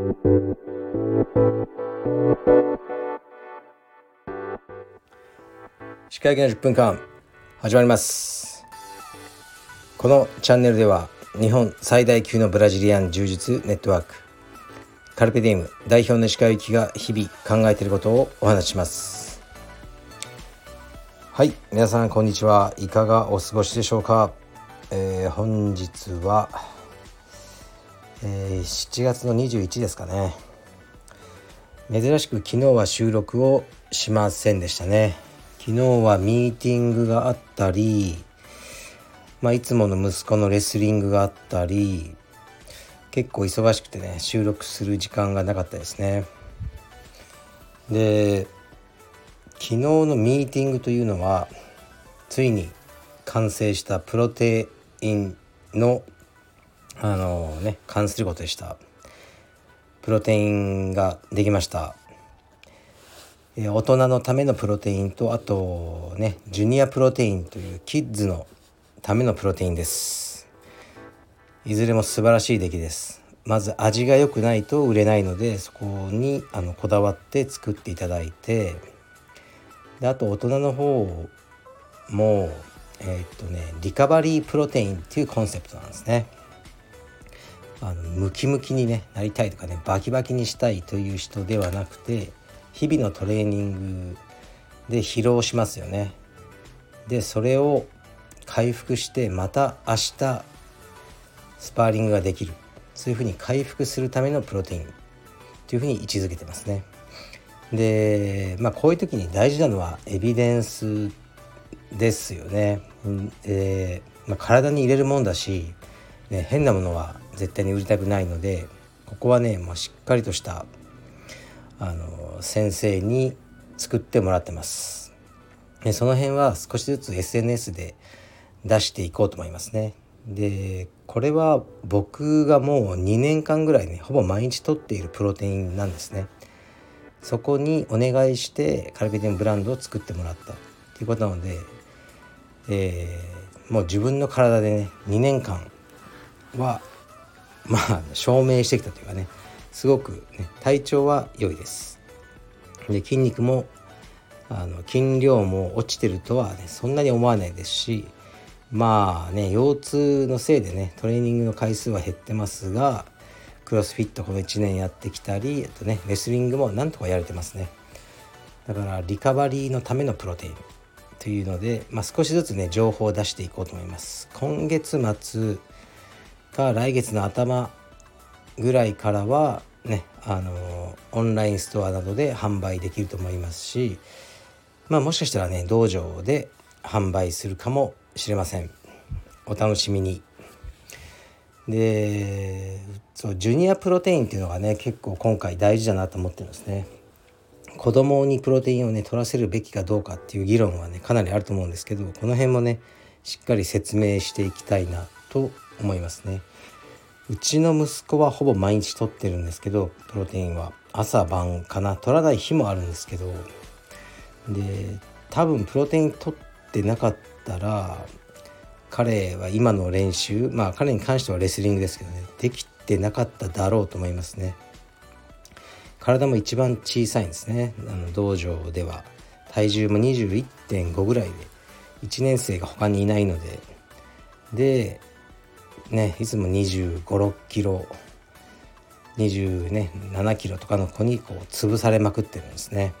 歯科医の10分間始まります。このチャンネルでは日本最大級のブラジリアン柔術ネットワークカルペディウム代表の歯科医が日々考えていることをお話しします。はい皆さんこんにちは。いかがお過ごしでしょうか、えー、本日は、えー、7月の21ですかね。珍しく昨日は収録をしませんでしたね。昨日はミーティングがあったり、まあ、いつもの息子のレスリングがあったり結構忙しくてね収録する時間がなかったですね。で昨日のミーティングというのはついに完成したプロテインのあのね関することでしたプロテインができました。大人のためのプロテインとあとねジュニアプロテインというキッズのためのプロテインです。いずれも素晴らしい出来です。まず味が良くないと売れないのでそこにあのこだわって作っていただいてであと大人の方もえー、っとねリカバリープロテインっていうコンセプトなんですね。あのムキムキに、ね、なりたいとかねバキバキにしたいという人ではなくて日々のトレーニングで疲労しますよね。でそれを回復してまた明日スパーリングができるそういうふうに回復するためのプロテインというふうに位置づけてますね。でまあこういう時に大事なのはエビデンスですよね。でまあ、体に入れるもんだし、ね、変なものは絶対に売りたくないのでここはねもうしっかりとしたあの先生に作ってもらってます。でその辺は少しずつ SNS で出していこうと思いますね。でこれは僕がもう2年間ぐらいねほぼ毎日取っているプロテインなんですね。そこにお願いしてカルビディンブランドを作ってもらったっていうことなので、えー、もう自分の体でね2年間はまあ証明してきたというかねすごく、ね、体調は良いです。で筋肉もあの筋量も落ちてるとはねそんなに思わないですしまあね腰痛のせいでねトレーニングの回数は減ってますがクロスフィットこの1年やってきたりあとねレスリングもなんとかやれてますね。だからリカバリーのためのプロテイン。というので、まあ、少しずつね情報を出していこうと思います。今月末か来月の頭ぐらいからはねあのオンラインストアなどで販売できると思いますしまあもしかしたらね道場で販売するかもしれません。お楽しみに。でそうジュニアプロテインっていうのがね結構今回大事だなと思ってるんですね。子供にプロテインをね取らせるべきかどうかっていう議論はねかなりあると思うんですけどこの辺もねしっかり説明していきたいなと思いますね。うちの息子はほぼ毎日取ってるんですけどプロテインは。朝晩かな取らない日もあるんですけど。で多分プロテイン取ってなかったら彼は今の練習まあ彼に関してはレスリングですけどねできてなかっただろうと思いますね。体も一番小さいんですね。あの道場では。体重も21.5ぐらいで1年生が他にいないので。でねいつも2 5 6キロ27キロとかの子にこう潰されまくってるんですね。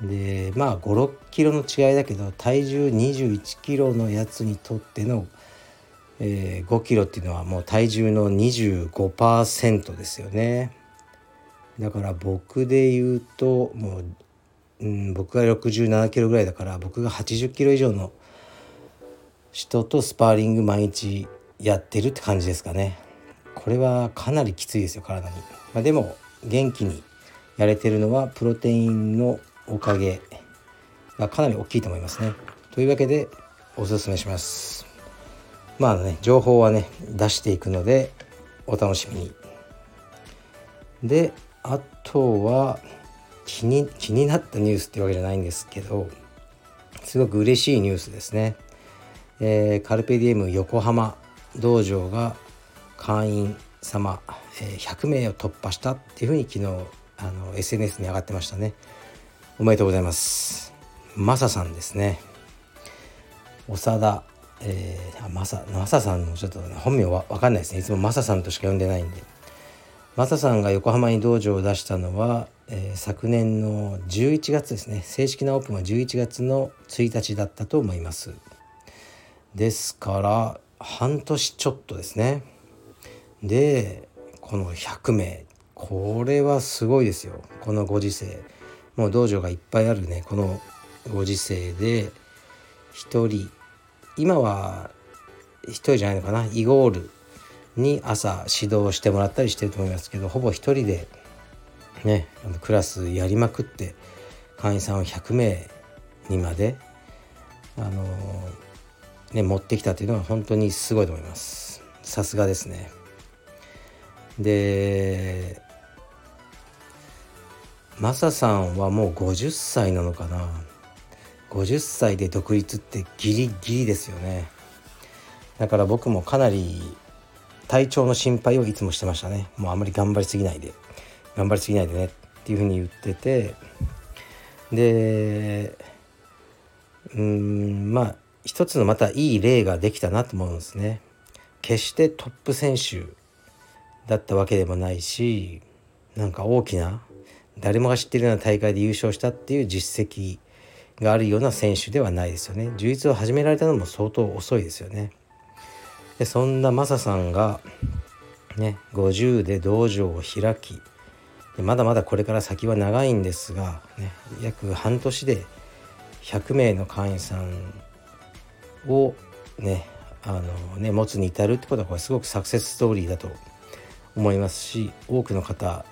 でまあ56キロの違いだけど体重21キロのやつにとっての、えー、5キロっていうのはもう体重の25%ですよね。だから僕で言うともう、うん、僕が67キロぐらいだから僕が80キロ以上の人とスパーリング毎日やってるって感じですかね。これはかなりきついですよ体に、まあ、でも元気にやれてるのはプロテインのおかげがかなり大きいと思いますね。というわけでおすすめします。まあね情報はね出していくのでお楽しみに。であとは気に気になったニュースっていうわけじゃないんですけどすごく嬉しいニュースですね、えー、カルペディエム横浜道場が会員様、え100名を突破したっていうふうに昨日あの SNS に上がってましたね。おめでとうございます。マサさんですね。長田えー、マサマサさんのちょっと、本名は分かんないですね。いつもマサさんとしか呼んでないんで。マサさんが横浜に道場を出したのは、えー、昨年の11月ですね。正式なオープンは11月の1日だったと思います。ですから半年ちょっとですね。でこの100名。これはすごいですよ。このご時世。もう道場がいっぱいあるね。このご時世で。1人。今は1人じゃないのかな。イゴールに朝指導してもらったりしてると思いますけどほぼ1人で。ね。クラスやりまくって。会員さんを100名にまで。あのね持ってきたというのは本当にすごいと思います。さすがですね。でマサさんはもう50歳なのかな。50歳で独立ってギリギリですよね。だから僕もかなり体調の心配をいつもしてましたね。もうあんまり頑張りすぎないで。頑張りすぎないでね。っていうふうに言ってて。でうーんまあ一つのまたいい例ができたなと思うんですね。決してトップ選手だったわけでもないしなんか大きな誰もが知ってるような大会で優勝したっていう実績があるような選手ではないですよね。充実を始められたのも相当遅いですよね。でそんなマサさんがね50で道場を開きでまだまだこれから先は長いんですが、ね、約半年で100名の会員さんをねあのね持つに至るってことはこれすごくサクセスストーリーだと思いますし多くの方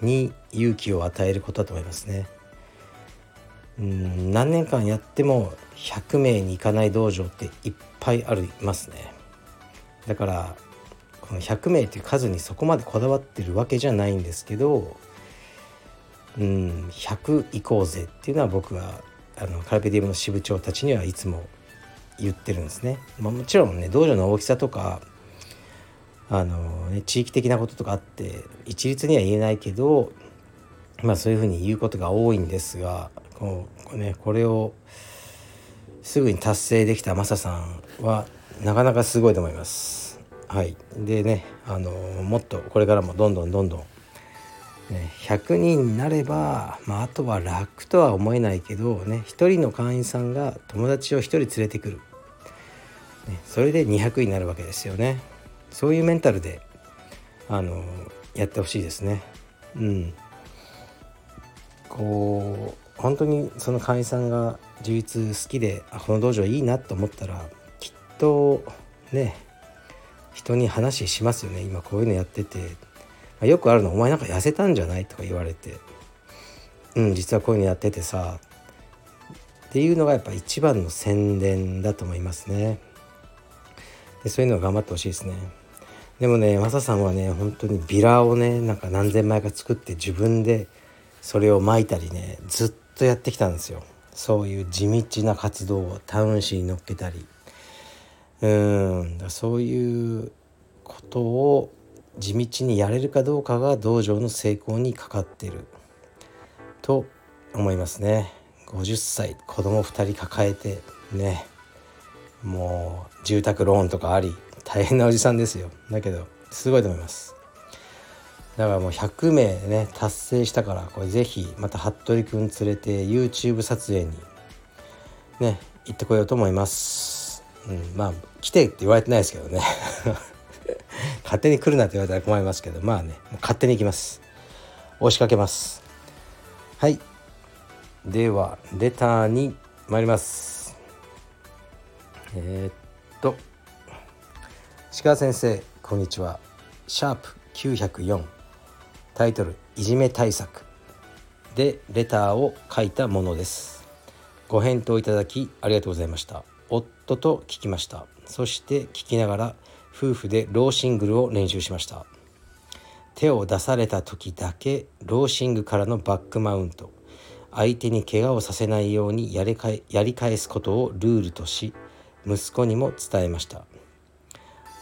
に勇気を与えることだと思いますね。うん何年間やっても100名にいかない道場っていっぱいありますねだからこの100名という数にそこまでこだわってるわけじゃないんですけどうん100行こうぜっていうのは僕はあのカルペディウムの支部長たちにはいつも言ってるんですね、まあ、もちろんね道場の大きさとかあの、ね、地域的なこととかあって一律には言えないけどまあそういうふうに言うことが多いんですがこうねこれをすぐに達成できたマサさんはなかなかすごいと思います。はい、でねあのもっとこれからもどんどんどんどん、ね、100人になれば、まあ、あとは楽とは思えないけどね1人の会員さんが友達を1人連れてくる、ね、それで200になるわけですよね。そういうメンタルであのやってほしいですね。うん、こう本当にその会員さんが充実好きであこの道場いいなと思ったらきっとね人に話しますよね今こういうのやってて、よくあるの「お前なんか痩せたんじゃない?」とか言われて「うん実はこういうのやっててさ」っていうのがやっぱ一番の宣伝だと思いますね。でそういうのを頑張ってほしいですね。でもねマサさんはね本当にビラをねなんか何千枚か作って自分でそれをまいたりねずっとやってきたんですよ。そういう地道な活動をタウン誌に載っけたり。うんそういうことを地道にやれるかどうかが道場の成功にかかってる。と思いますね。50歳子供2人抱えてねもう住宅ローンとかあり大変なおじさんですよ。だけどすごいと思います。だからもう100名ね達成したからこれぜひまた服部くん連れて YouTube 撮影にね行ってこようと思います、うん、まあ来てって言われてないですけどね。勝手に来るなって言われたら困りますけどまあね勝手に行きます。押しかけます。はい。ではレターに参ります。えー、っと鹿先生こんにちは。シャープ904タイトル「いじめ対策」でレターを書いたものです。ご返答いただきありがとうございました。夫と聞きました。そして聞きながら夫婦でローシングルを練習しました。手を出された時だけローシングからのバックマウント。相手に怪我をさせないようにやりかやり返すことをルールとし息子にも伝えました。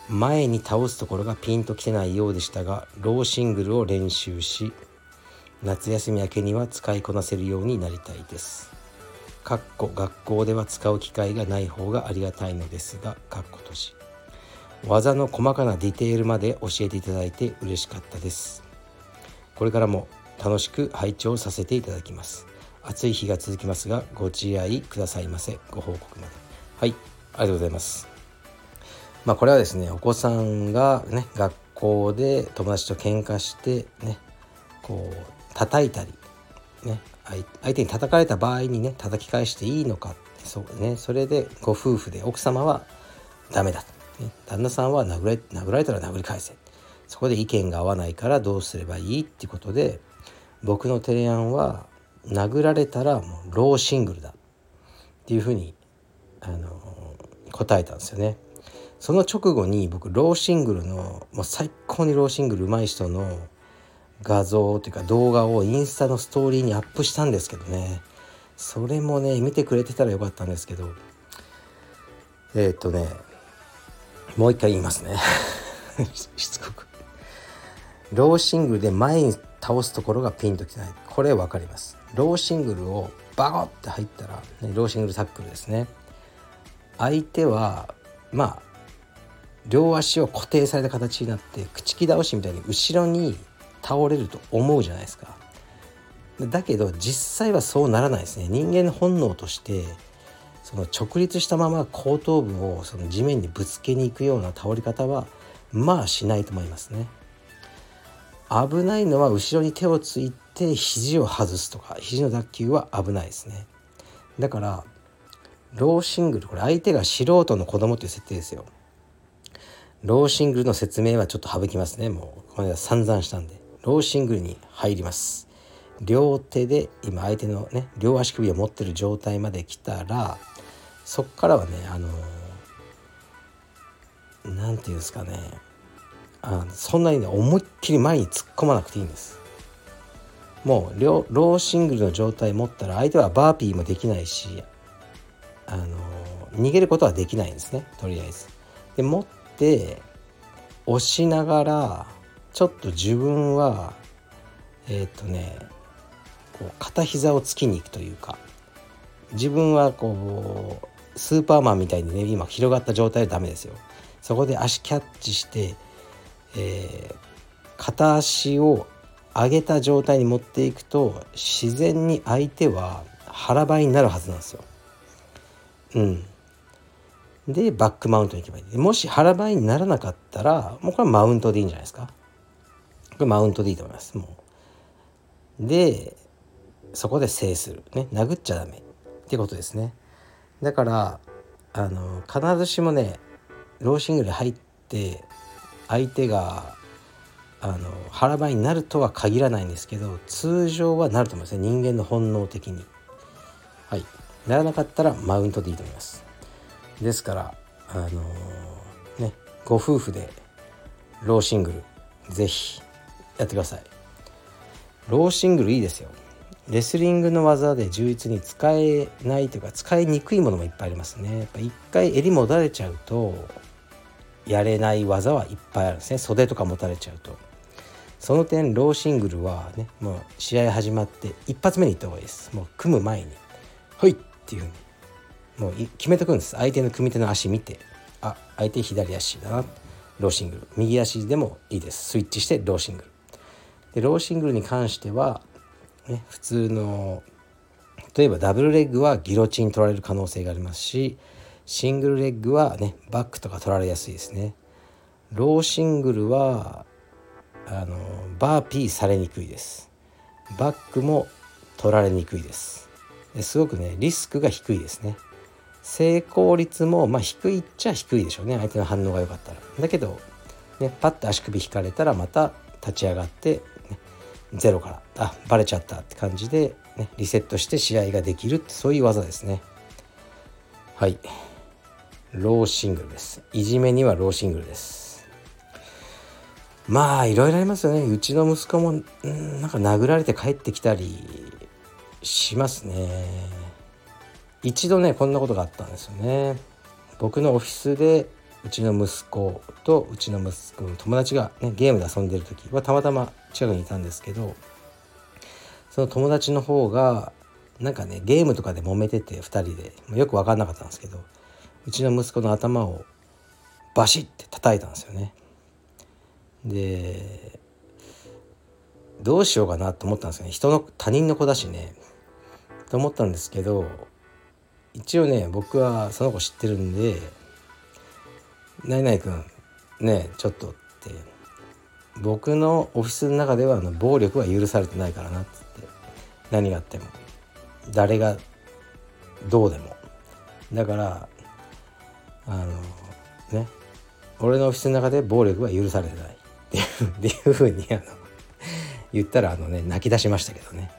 前に倒すところがピンときてないようでしたがローシングルを練習し夏休み明けには使いこなせるようになりたいです。かっこ学校では使う機会がない方がありがたいのですがかっことし。技の細かなディテールまで教えていただいて嬉しかったです。これからも楽しく拝聴させていただきます。暑い日が続きますがご自愛くださいませ。ご報告まで。はいありがとうございます。まあこれはですねお子さんがね学校で友達と喧嘩してねこう叩いたりね相手に叩かれた場合にね叩き返していいのかそうねそれでご夫婦で奥様はダメだ、ね、旦那さんは殴れ殴られたら殴り返せ。そこで意見が合わないからどうすればいいってことで僕の提案は殴られたらもうローシングルだ。っていうふうにあの答えたんですよね。その直後に僕ローシングルのもう最高にローシングル上手い人の画像というか動画をインスタのストーリーにアップしたんですけどね。それもね見てくれてたらよかったんですけど。えー、っとねもう一回言いますね。しつこく。ローシングルで前に倒すところがピンときてない。これ分かります。ローシングルをバコッて入ったら、ね、ローシングルタックルですね。相手はまあ両足を固定された形になって口木倒しみたいに後ろに倒れると思うじゃないですか。だけど実際はそうならないですね。人間の本能としてその直立したまま後頭部をその地面にぶつけに行くような倒れ方はまあしないと思いますね。危ないのは後ろに手をついて肘を外すとか肘の脱臼は危ないですね。だからローシングルこれ相手が素人の子供という設定ですよ。ローシングルの説明はちょっと省きますね。もうこれは散々したんで。ローシングルに入ります。両手で今相手のね両足首を持ってる状態まで来たらそっからはねあの何て言うんですかねあそんなにね思いっきり前に突っ込まなくていいんですもうローシングルの状態持ったら相手はバーピーもできないしあの逃げることはできないんですねとりあえず。で持って押しながらちょっと自分はえっ、とねこう片膝をつきに行くというか自分はこうスーパーマンみたいにね今広がった状態でダメですよ。そこで足キャッチして、えー、片足を上げた状態に持っていくと自然に相手は腹ばいになるはずなんですよ。うん。でバックマウントに行けばいい。もし腹ばいにならなかったらもうこれはマウントでいいんじゃないですか。これマウントでいいと思いますもうでそこで制するね殴っちゃダメってことですねだからあの必ずしもねローシングル入って相手があの腹ばいになるとは限らないんですけど通常はなると思いますね。人間の本能的に。はい。ならなかったらマウントでいいと思います。ですからあのー、ねご夫婦でローシングル是非やってください。ローシングルいいですよ。レスリングの技で充実に使えないというか使いにくいものもいっぱいありますね。やっぱ一回襟持たれちゃうとやれない技はいっぱいあるんですね。袖とか持たれちゃうと。その点ローシングルはねもう試合始まって一発目に行った方がいいです。もう組む前に「はい!」っていうふうにもう決めてくんです。相手の組み手の足見てあ相手左足だな。ローシングル。右足でもいいです。スイッチしてローシングル。でローシングルに関しては、ね、普通の例えばダブルレッグはギロチン取られる可能性がありますしシングルレッグはねバックとか取られやすいですね。ローシングルはあのバーピーされにくいです。バックも取られにくいです。すごくねリスクが低いですね。成功率もまあ低いっちゃ低いでしょうね。相手の反応が良かったら。だけどねパッと足首引かれたらまた立ち上がってゼロからあバレちゃったって感じで、ね、リセットして試合ができるってそういう技ですね。はい。ローシングルです。いじめにはローシングルです。まあいろいろありますよね。うちの息子もんなんか殴られて帰ってきたりしますね。一度ねこんなことがあったんですよね。僕のオフィスでうちの息子とうちの息子の友達が、ね、ゲームで遊んでる時はたまたま近くにいたんですけどその友達の方がなんかねゲームとかで揉めてて2人で。よく分かんなかったんですけどうちの息子の頭をバシッて叩いたんですよね。でどうしようかなと思ったんですよね。人の他人の子だしね。と思ったんですけど一応ね僕はその子知ってるんで「ないないくんねちょっと」って僕のオフィスの中ではあの暴力は許されてないからなっつって何があっても誰がどうでも。だからあのね俺のオフィスの中で暴力は許されてないっていうふうにあの言ったらあのね泣き出しましたけどね。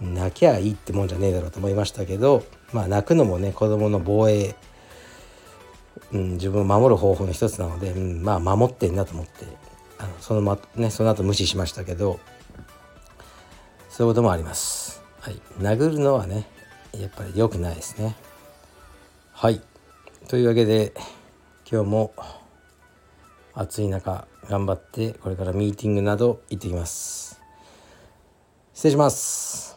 泣きゃいいってもんじゃねえだろうと思いましたけどまあ泣くのもね子供の防衛、うん、自分を守る方法の一つなので、うん、まあ守ってんなと思ってあのそのまねその後無視しましたけどそういうこともあります。はい、殴るのはねやっぱり良くないですね。はいというわけで今日も暑い中頑張ってこれからミーティングなど行ってきます。失礼します。